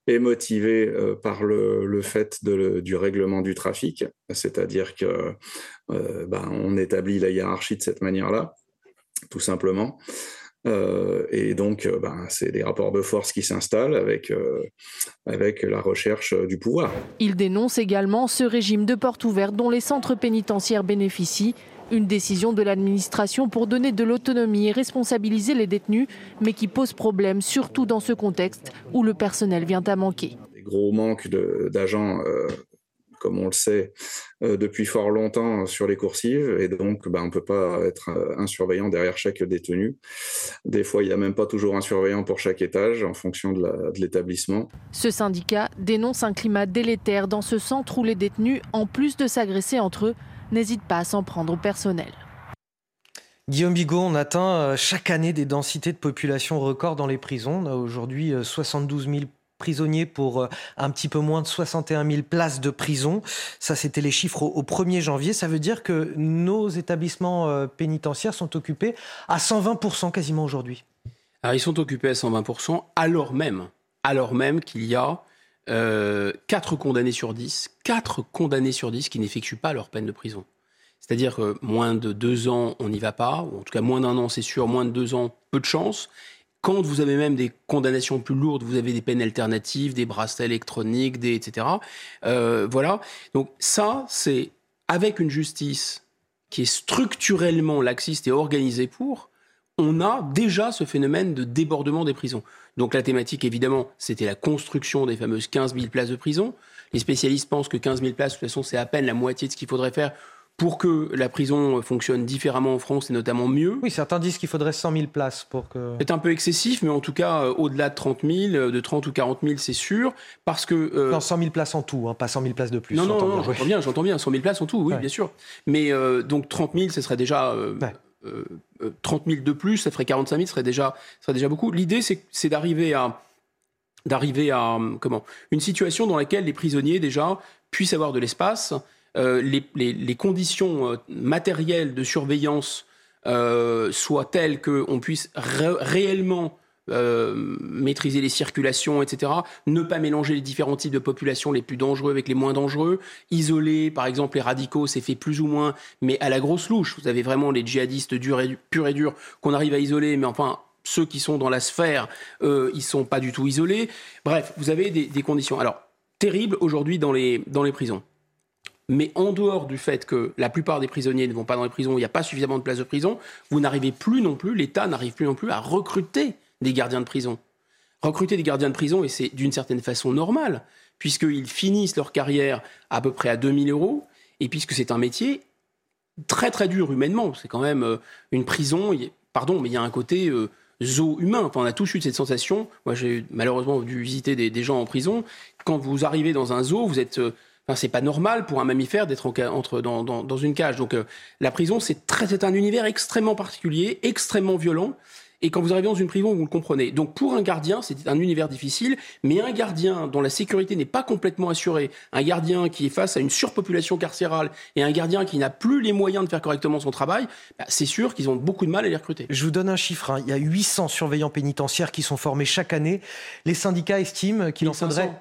est motivée euh, par le, fait du règlement du trafic, c'est-à-dire que euh, ben, on établit la hiérarchie de cette manière-là, tout simplement. Euh, et donc, euh, ben, c'est des rapports de force qui s'installent avec, euh, avec la recherche du pouvoir. Il dénonce également ce régime de porte ouverte dont les centres pénitentiaires bénéficient. Une décision de l'administration pour donner de l'autonomie et responsabiliser les détenus, mais qui pose problème, surtout dans ce contexte où le personnel vient à manquer. Des gros manques d'agents comme on le sait euh, depuis fort longtemps sur les coursives, et donc bah, on ne peut pas être euh, un surveillant derrière chaque détenu. Des fois, il n'y a même pas toujours un surveillant pour chaque étage en fonction de l'établissement. Ce syndicat dénonce un climat délétère dans ce centre où les détenus, en plus de s'agresser entre eux, n'hésitent pas à s'en prendre au personnel. Guillaume Bigot, on atteint euh, chaque année des densités de population records dans les prisons. On a aujourd'hui 72 000 prisonniers pour un petit peu moins de 61 000 places de prison. Ça, c'était les chiffres au 1er janvier. Ça veut dire que nos établissements pénitentiaires sont occupés à 120% quasiment aujourd'hui. Alors, ils sont occupés à 120%, alors même, alors même qu'il y a euh, 4 condamnés sur 10, 4 condamnés sur 10 qui n'effectuent pas leur peine de prison. C'est-à-dire que moins de 2 ans, on n'y va pas, ou en tout cas moins d'un an, c'est sûr, moins de 2 ans, peu de chance. Quand vous avez même des condamnations plus lourdes, vous avez des peines alternatives, des bracelets électroniques, des, etc. Euh, voilà. Donc ça, c'est avec une justice qui est structurellement laxiste et organisée pour, on a déjà ce phénomène de débordement des prisons. Donc la thématique, évidemment, c'était la construction des fameuses 15 000 places de prison. Les spécialistes pensent que 15 000 places, de toute façon, c'est à peine la moitié de ce qu'il faudrait faire pour que la prison fonctionne différemment en France et notamment mieux. Oui, certains disent qu'il faudrait 100 000 places pour que... C'est un peu excessif, mais en tout cas, euh, au-delà de 30 000, euh, de 30 ou 40 000, c'est sûr, parce que... Euh... Non, 100 000 places en tout, hein, pas 100 000 places de plus. Non, non, non, j'entends bien, j'entends bien, 100 000 places en tout, oui, bien sûr. Mais euh, donc 30 000, ce serait déjà... Ouais. 30 000 de plus, ça ferait 45 000, ce serait déjà, serait déjà beaucoup. L'idée, c'est d'arriver à d'arriver à comment une situation dans laquelle les prisonniers déjà puissent avoir de l'espace, les, les, conditions euh, matérielles de surveillance euh, soient telles qu'on puisse ré réellement euh, maîtriser les circulations, etc. Ne pas mélanger les différents types de populations, les plus dangereux avec les moins dangereux. Isoler, par exemple, les radicaux, c'est fait plus ou moins, mais à la grosse louche. Vous avez vraiment les djihadistes durs et, purs et durs qu'on arrive à isoler, mais enfin, ceux qui sont dans la sphère, euh, ils sont pas du tout isolés. Bref, vous avez des, des conditions. Alors, terribles aujourd'hui dans les, dans les prisons. Mais en dehors du fait que la plupart des prisonniers ne vont pas dans les prisons, il n'y a pas suffisamment de places de prison, vous n'arrivez plus non plus, l'État n'arrive plus non plus à recruter des gardiens de prison. Recruter des gardiens de prison, et c'est d'une certaine façon normal, puisqu'ils finissent leur carrière à peu près à 2000 euros, et puisque c'est un métier très très dur humainement, c'est quand même euh, une prison, pardon, mais il y a un côté euh, zoo humain. Enfin, on a tous eu cette sensation. Moi, j'ai malheureusement dû visiter des, des, gens en prison. Quand vous arrivez dans un zoo, vous êtes. Enfin, c'est pas normal pour un mammifère d'être entre dans, dans, dans, une cage. Donc, euh, la prison, c'est très, c'est un univers extrêmement particulier, extrêmement violent. Et quand vous arrivez dans une prison, vous le comprenez. Donc pour un gardien, c'est un univers difficile, mais un gardien dont la sécurité n'est pas complètement assurée, un gardien qui est face à une surpopulation carcérale et un gardien qui n'a plus les moyens de faire correctement son travail, bah, c'est sûr qu'ils ont beaucoup de mal à les recruter. Je vous donne un chiffre. Hein. Il y a 800 surveillants pénitentiaires qui sont formés chaque année. Les syndicats estiment qu'il en faudrait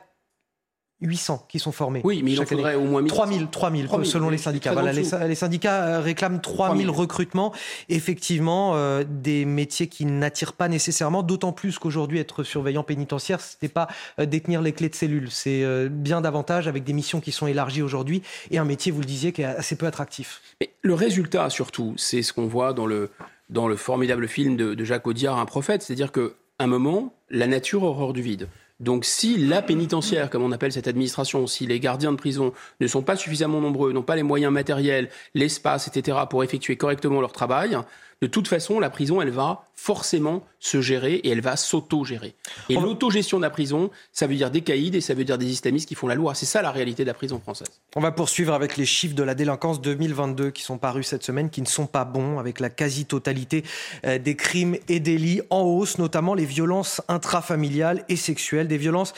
800 qui sont formés. Oui, mais il en faudrait année. au moins 3000, 3000, 3000 selon les syndicats. Voilà, les, les, syndicats euh, réclament 3000, 3000. recrutements. Effectivement, euh, des métiers qui n'attirent pas nécessairement, d'autant plus qu'aujourd'hui, être surveillant pénitentiaire, ce n'est pas euh, détenir les clés de cellules. C'est euh, bien davantage avec des missions qui sont élargies aujourd'hui et un métier, vous le disiez, qui est assez peu attractif. Mais le résultat, surtout, c'est ce qu'on voit dans le, dans le formidable film de, de Jacques Audiard, Un prophète. C'est-à-dire qu'à un moment, la nature horreur du vide. Donc si la pénitentiaire, comme on appelle cette administration, si les gardiens de prison ne sont pas suffisamment nombreux, n'ont pas les moyens matériels, l'espace, etc., pour effectuer correctement leur travail, de toute façon, la prison, elle va forcément se gérer et elle va s'auto-gérer. Et l'autogestion de la prison, ça veut dire des caïds et ça veut dire des islamistes qui font la loi. C'est ça la réalité de la prison française. On va poursuivre avec les chiffres de la délinquance 2022 qui sont parus cette semaine, qui ne sont pas bons, avec la quasi-totalité euh, des crimes et délits en hausse, notamment les violences intrafamiliales et sexuelles, des violences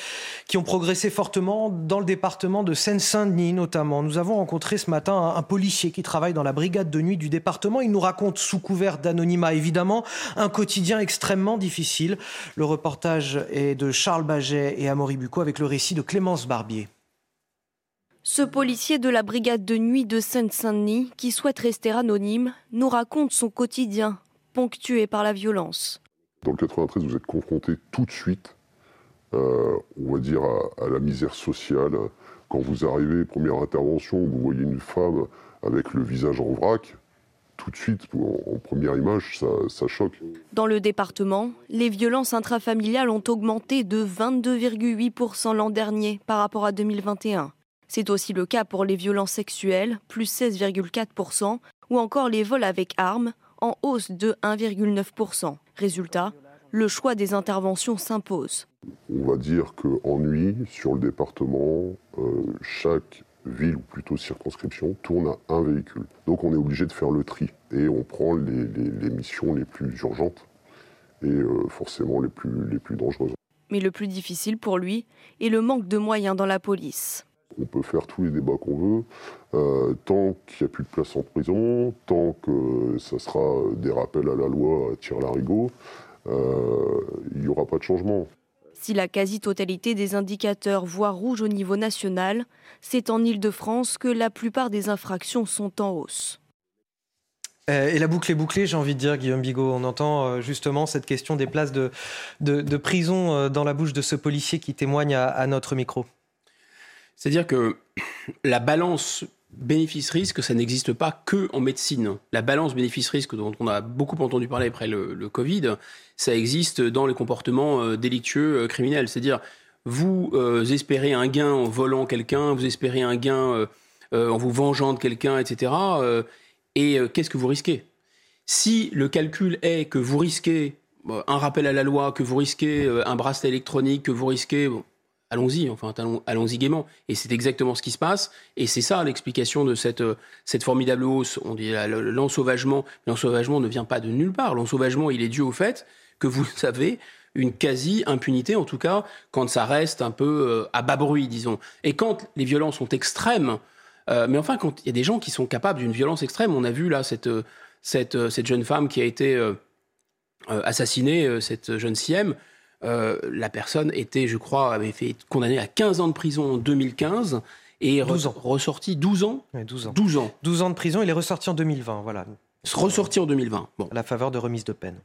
qui ont progressé fortement dans le département de Seine-Saint-Denis notamment. Nous avons rencontré ce matin un policier qui travaille dans la brigade de nuit du département. Il nous raconte sous couvert d'anonymat évidemment un quotidien extrêmement difficile. Le reportage est de Charles Baget et Amaury Bucco avec le récit de Clémence Barbier. Ce policier de la brigade de nuit de Seine-Saint-Denis, qui souhaite rester anonyme, nous raconte son quotidien, ponctué par la violence. Dans le 93, vous êtes confronté tout de suite, euh, on va dire, à, à, la misère sociale. Quand vous arrivez, première intervention, vous voyez une femme avec le visage en vrac, tout de suite, en, en première image, ça, ça, choque. Dans le département, les violences intrafamiliales ont augmenté de 22,8% l'an dernier par rapport à 2021. C'est aussi le cas pour les violences sexuelles, plus 16,4%, ou encore les vols avec armes, en hausse de 1,9%. Résultat, le choix des interventions s'impose. On va dire qu'en nuit, sur le département, euh, chaque ville, ou plutôt circonscription, tourne à un véhicule. Donc on est obligé de faire le tri et on prend les, missions les plus urgentes et euh, forcément les plus, les plus dangereuses. Mais le plus difficile pour lui est le manque de moyens dans la police. On peut faire tous les débats qu'on veut, euh, tant qu'il n'y a plus de place en prison, tant que ça sera des rappels à la loi à tir larigot, euh, il n'y aura pas de changement. Si la quasi-totalité des indicateurs voient rouge au niveau national, c'est en Ile-de-France que la plupart des infractions sont en hausse. Euh, et la boucle est bouclée, j'ai envie de dire, Guillaume Bigot. On entend euh, justement cette question des places de, de, prison euh, dans la bouche de ce policier qui témoigne à, notre micro. C'est-à-dire que la balance bénéfice-risque, ça n'existe pas que en médecine. La balance bénéfice-risque dont on a beaucoup entendu parler après le, Covid, ça existe dans les comportements délictueux criminels. C'est-à-dire, vous espérez un gain en volant quelqu'un, vous espérez un gain en vous vengeant de quelqu'un, etc. Et euh, qu'est-ce que vous risquez? Si le calcul est que vous risquez un rappel à la loi, que vous risquez euh, un bracelet électronique, que vous risquez... allons-y, enfin, allons-y gaiement. Et c'est exactement ce qui se passe. Et c'est ça l'explication de cette, euh, formidable hausse. On dit l'ensauvagement. L'ensauvagement ne vient pas de nulle part. L'ensauvagement, il est dû au fait que vous (laughs) avez une quasi-impunité, en tout cas, quand ça reste un peu à bas bruit, disons. Et quand les violences sont extrêmes, euh, mais enfin, quand il y a des gens qui sont capables d'une violence extrême, on a vu là euh, euh, cette jeune femme qui a été assassinée, cette jeune Siem. La personne était, je crois, avait fait condamnée à 15 ans de prison en 2015 et 12 ans. ressorti 12 ans 12 ans. 12 ans. 12 ans de prison, il est ressorti en 2020, voilà. Ressorti en 2020. Bon. À la faveur de remise de peine.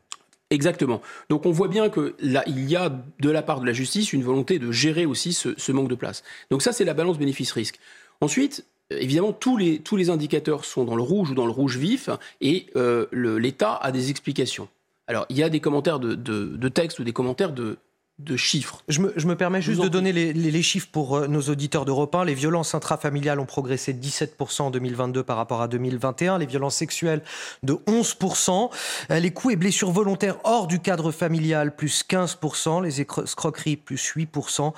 Exactement. Donc on voit bien que là, il y a de la part de la justice une volonté de gérer aussi ce, ce manque de place. Donc ça, c'est la balance bénéfice-risque. Ensuite, évidemment, tous les, tous les indicateurs sont dans le rouge ou dans le rouge vif, et euh, l'État a des explications. Alors, il y a des commentaires de, de, de texte ou des commentaires de, de chiffres. Je me, permets juste de donner les, chiffres pour euh, nos auditeurs d'Europe 1. Les violences intrafamiliales ont progressé de 17% en 2022 par rapport à 2021. Les violences sexuelles de 11%. Euh, les coups et blessures volontaires hors du cadre familial, plus 15%. Les escroqueries, plus 8%.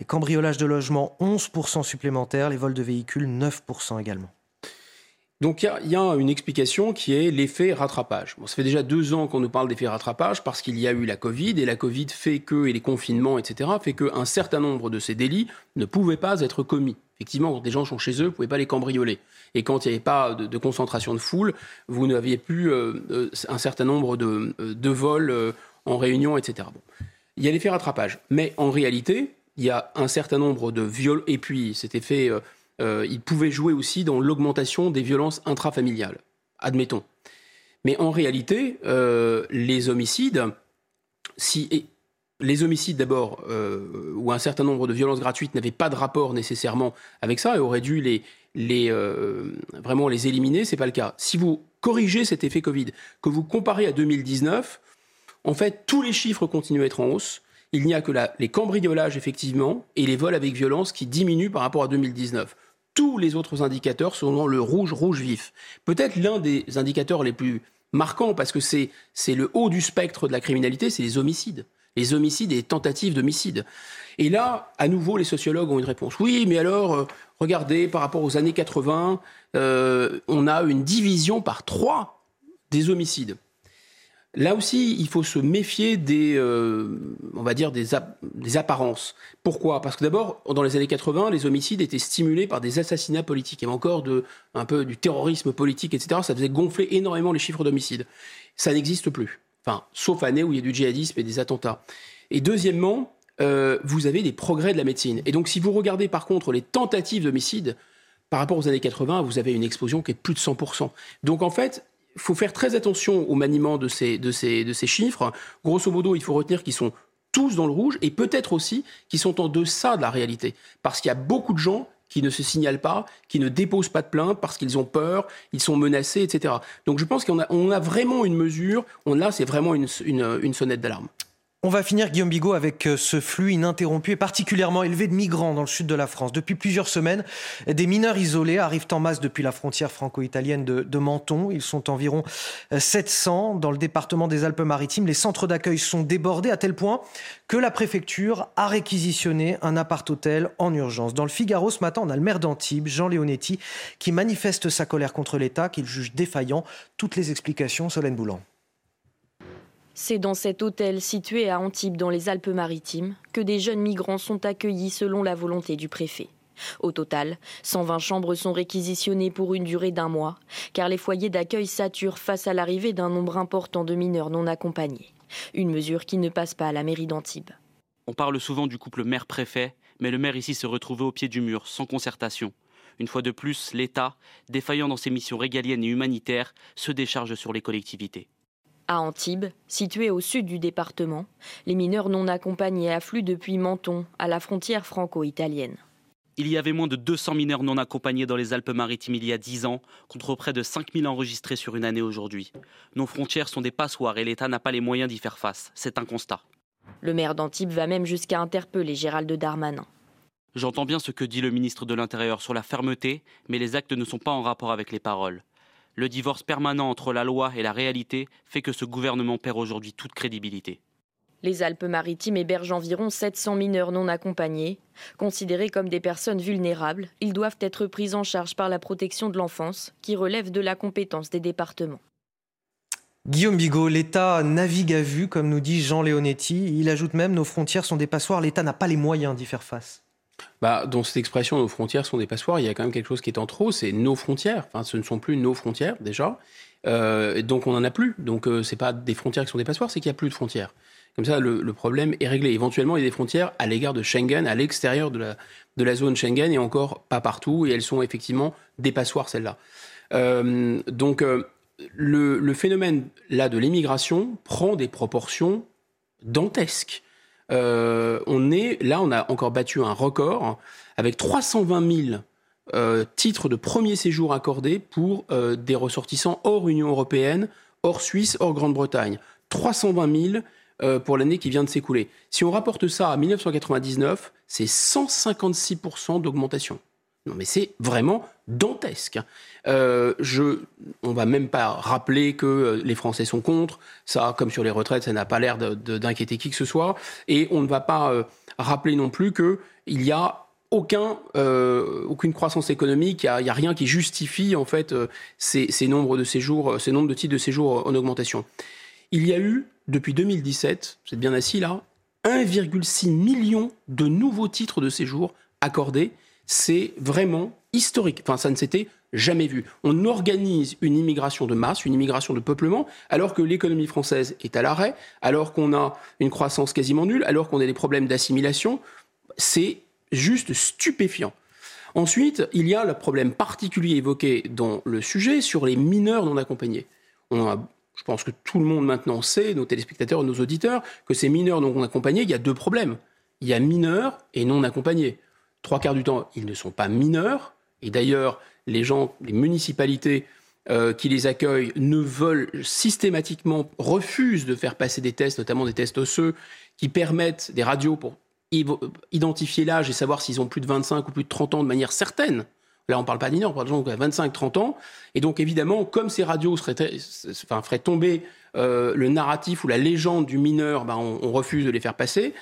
Les cambriolages de logements, 11% supplémentaires. Les vols de véhicules, 9% également. Donc il y, a une explication qui est l'effet rattrapage. Bon, ça fait déjà deux ans qu'on nous parle d'effet rattrapage parce qu'il y a eu la Covid et la Covid fait que, et les confinements, etc., fait qu'un certain nombre de ces délits ne pouvaient pas être commis. Effectivement, quand des gens sont chez eux, vous ne pouvez pas les cambrioler. Et quand il n'y avait pas de, concentration de foule, vous n'aviez plus euh, euh, un certain nombre de, euh, de vols en réunion, etc. Bon. Il y a l'effet rattrapage. Mais en réalité, il y a un certain nombre de viols, et puis cet effet euh, il pouvait jouer aussi dans l'augmentation des violences intrafamiliales, admettons. Mais en réalité, euh, les homicides, si les homicides d'abord, euh, ou un certain nombre de violences gratuites n'avaient pas de rapport nécessairement avec ça et auraient dû les, les vraiment les éliminer, c'est pas le cas. Si vous corrigez cet effet Covid, que vous comparez à 2019, en fait, tous les chiffres continuent à être en hausse. Il n'y a que les cambriolages, effectivement, et les vols avec violence qui diminuent par rapport à 2019 tous les autres indicateurs sont dans le rouge, rouge vif. Peut-être l'un des indicateurs les plus marquants, parce que c'est, le haut du spectre de la criminalité, c'est les homicides. Les homicides et les tentatives d'homicide. Et là, à nouveau, les sociologues ont une réponse. Oui, mais alors, euh, regardez, par rapport aux années 80, euh, on a une division par trois des homicides. Là aussi, il faut se méfier des, euh, on va dire, des, apparences. Pourquoi? Parce que d'abord, dans les années 80, les homicides étaient stimulés par des assassinats politiques. Avait encore de, un peu du terrorisme politique, etc. Ça faisait gonfler énormément les chiffres d'homicides. Ça n'existe plus. Enfin, sauf années où il y a du djihadisme et des attentats. Et deuxièmement, euh, vous avez des progrès de la médecine. Et donc, si vous regardez par contre les tentatives d'homicide, par rapport aux années 80, vous avez une explosion qui est de plus de 100%. Donc en fait, il faut faire très attention au maniement de ces, chiffres. Grosso modo, il faut retenir qu'ils sont tous dans le rouge et peut-être aussi qu'ils sont en deçà de la réalité. Parce qu'il y a beaucoup de gens qui ne se signalent pas, qui ne déposent pas de plainte parce qu'ils ont peur, ils sont menacés, etc. Donc je pense qu'on a, vraiment une mesure, on a, c'est vraiment une sonnette d'alarme. On va finir, Guillaume Bigot, avec euh, ce flux ininterrompu et particulièrement élevé de migrants dans le sud de la France. Depuis plusieurs semaines, des mineurs isolés arrivent en masse depuis la frontière franco-italienne de, Menton. Ils sont environ 700 euh, dans le département des Alpes-Maritimes. Les centres d'accueil sont débordés à tel point que la préfecture a réquisitionné un appart-hôtel en urgence. Dans le Figaro ce matin, on a le maire d'Antibes, Jean Leonetti, qui manifeste sa colère contre l'État, qu'il juge défaillant. Toutes les explications, Solène Boulan. C'est dans cet hôtel situé à Antibes dans les Alpes-Maritimes que des jeunes migrants sont accueillis selon la volonté du préfet. Au total, 120 chambres sont réquisitionnées pour une durée d'un mois, car les foyers d'accueil saturent face à l'arrivée d'un nombre important de mineurs non accompagnés. Une mesure qui ne passe pas à la mairie d'Antibes. On parle souvent du couple maire-préfet, mais le maire ici se retrouvait au pied du mur, sans concertation. Une fois de plus, l'État, défaillant dans ses missions régaliennes et humanitaires, se décharge sur les collectivités. À Antibes, situé au sud du département, les mineurs non accompagnés affluent depuis Menton, à la frontière franco-italienne. Il y avait moins de 200 mineurs non accompagnés dans les Alpes-Maritimes il y a 10 ans, contre près de 5000 enregistrés sur une année aujourd'hui. Nos frontières sont des passoires et l'État n'a pas les moyens d'y faire face. C'est un constat. Le maire d'Antibes va même jusqu'à interpeller Gérald Darmanin. J'entends bien ce que dit le ministre de l'Intérieur sur la fermeté, mais les actes ne sont pas en rapport avec les paroles. Le divorce permanent entre la loi et la réalité fait que ce gouvernement perd aujourd'hui toute crédibilité. Les Alpes-Maritimes hébergent environ 700 mineurs non accompagnés. Considérés comme des personnes vulnérables, ils doivent être pris en charge par la protection de l'enfance, qui relève de la compétence des départements. Guillaume Bigot, l'État navigue à vue, comme nous dit Jean Leonetti. Il ajoute même nos frontières sont des passoires, l'État n'a pas les moyens d'y faire face. Bah, dans cette expression, nos frontières sont des passoires, il y a quand même quelque chose qui est en trop, c'est nos frontières. Enfin, ce ne sont plus nos frontières, déjà. Euh, donc, on n'en a plus. Donc, euh, ce n'est pas des frontières qui sont des passoires, c'est qu'il n'y a plus de frontières. Comme ça, le, problème est réglé. Éventuellement, il y a des frontières à l'égard de Schengen, à l'extérieur de la, zone Schengen, et encore pas partout, et elles sont effectivement des passoires, celles-là. Euh, donc, le, le, phénomène là de l'immigration prend des proportions dantesques. Euh, on est là, on a encore battu un record avec 320 000 euh, titres de premier séjour accordés pour euh, des ressortissants hors Union européenne, hors Suisse, hors Grande-Bretagne. 320 000 pour l'année qui vient de s'écouler. Si on rapporte ça à 1999, c'est 156% d'augmentation. Mais c'est vraiment dantesque. Euh, je, on va même pas rappeler que euh, les Français sont contre. Ça, comme sur les retraites, ça n'a pas l'air d'inquiéter qui que ce soit. Et on ne va pas euh, rappeler non plus qu'il y a aucun, euh, aucune croissance économique, il n'y a, rien qui justifie en fait ces, nombres de séjours, ces nombres de titres de séjour en augmentation. Il y a eu, depuis 2017, vous êtes bien assis là, 1,6 million de nouveaux titres de séjour accordés c'est vraiment historique. Enfin, ça ne s'était jamais vu. On organise une immigration de masse, une immigration de peuplement, alors que l'économie française est à l'arrêt, alors qu'on a une croissance quasiment nulle, alors qu'on a des problèmes d'assimilation. C'est juste stupéfiant. Ensuite, il y a le problème particulier évoqué dans le sujet sur les mineurs non accompagnés. je pense que tout le monde maintenant sait, nos téléspectateurs, nos auditeurs, que ces mineurs non accompagnés, il y a deux problèmes. Il y a mineurs et non accompagnés trois quarts du temps, ils ne sont pas mineurs. Et d'ailleurs, les gens, les municipalités euh, qui les accueillent ne veulent systématiquement, refusent de faire passer des tests, notamment des tests osseux, qui permettent des radios pour identifier l'âge et savoir s'ils ont plus de 25 ou plus de 30 ans de manière certaine. Là, on ne parle pas mineurs, on parle de gens qui ont 25-30 ans. Et donc, évidemment, comme ces radios feraient tomber euh, le narratif ou la légende du mineur, ben, on refuse de les faire passer.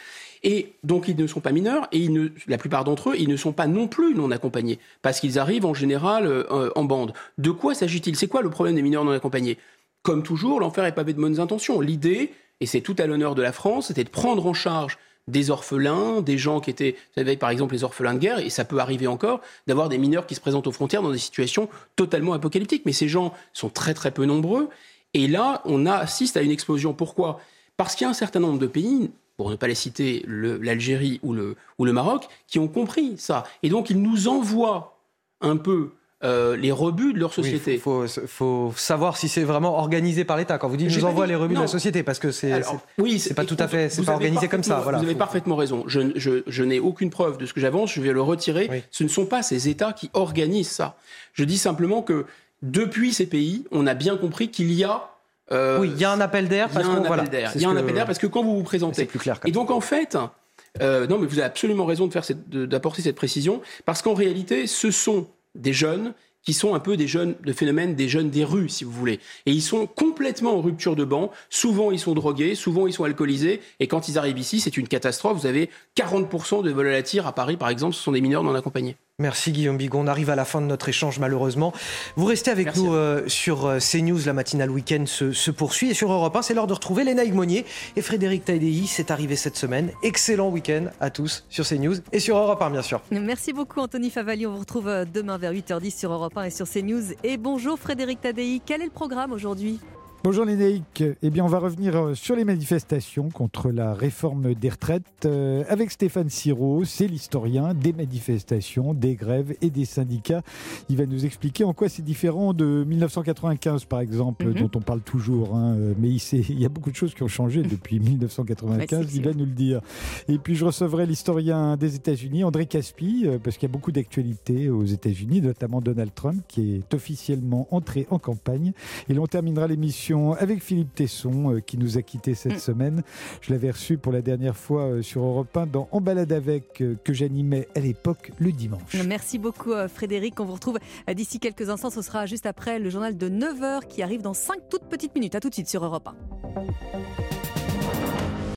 Et donc ils ne sont pas mineurs et la plupart d'entre eux, ils ne sont pas non plus non accompagnés parce qu'ils arrivent en général euh, en bande. De quoi s'agit-il? C'est quoi le problème des mineurs non accompagnés? Comme toujours, l'enfer est pavé de bonnes intentions. L'idée, et c'est tout à l'honneur de la France, c'était de prendre en charge des orphelins, des gens qui étaient, vous savez, par exemple les orphelins de guerre, et ça peut arriver encore, d'avoir des mineurs qui se présentent aux frontières dans des situations totalement apocalyptiques. Mais ces gens sont très très peu nombreux. Et là, on assiste à une explosion. Pourquoi? Parce qu'il y a un certain nombre de pays, pour ne pas les citer, l'Algérie ou le, ou le Maroc, qui ont compris ça. Et donc, ils nous envoient un peu euh, les rebuts de leur société. Il faut, savoir si c'est vraiment organisé par l'État. Quand vous dites nous envoie les rebuts de la société, parce que c'est oui, c'est pas tout à fait, c'est pas organisé comme ça. Voilà, vous avez parfaitement raison. Je, je, je n'ai aucune preuve de ce que j'avance. Je vais le retirer. Ce ne sont pas ces États qui organisent ça. Je dis simplement que depuis ces pays, on a bien compris qu'il y a oui, il y a un appel d'air. Il y a un appel d'air. Il y a un appel d'air parce que quand vous vous présentez. C'est plus clair. Et donc en fait, non, mais vous avez absolument raison de faire d'apporter cette précision parce qu'en réalité, ce sont des jeunes qui sont un peu des jeunes, de phénomène des jeunes des rues, si vous voulez. Et ils sont complètement en rupture de banc. Souvent, ils sont drogués, souvent, ils sont alcoolisés. Et quand ils arrivent ici, c'est une catastrophe. Vous avez 40% de vols à la tire à Paris, par exemple, ce sont des mineurs non accompagnés. Merci Guillaume Bigon. On arrive à la fin de notre échange malheureusement. Vous restez avec nous euh, sur euh, CNews. La matinale week-end se, se, poursuit. Et sur Europe 1, c'est l'heure de retrouver Léna Monnier et Frédéric Taïdei. C'est arrivé cette semaine. Excellent week-end à tous sur CNews et sur Europe 1 bien sûr. Merci beaucoup Anthony Favali. On vous retrouve euh, demain vers 8h10 sur Europe 1 et sur CNews. Et bonjour Frédéric Tadei. Quel est le programme aujourd'hui? Bonjour Lénaïque. Eh bien, on va revenir euh, sur les manifestations contre la réforme des retraites euh, avec Stéphane Siro. C'est l'historien des manifestations, des grèves et des syndicats. Il va nous expliquer en quoi c'est différent de 1995, par exemple, mhm. dont on parle toujours. Hein. Mais il, y a beaucoup de choses qui ont changé depuis (laughs) 1995. il va nous le dire. Et puis, je recevrai l'historien des États-Unis, André Caspi, euh, parce qu'il y a beaucoup d'actualités aux États-Unis, notamment Donald Trump, qui est officiellement entré en campagne. Et l'on terminera l'émission avec Philippe Tesson euh, qui nous a quittés cette mm. semaine. Je l'avais reçu pour la dernière fois euh, sur Europe 1 dans En balade avec euh, que j'animais à l'époque le dimanche. Merci beaucoup Frédéric. On vous retrouve d'ici quelques instants. Ce sera juste après le journal de 9h qui arrive dans 5 toutes petites minutes. À tout de suite sur Europe 1.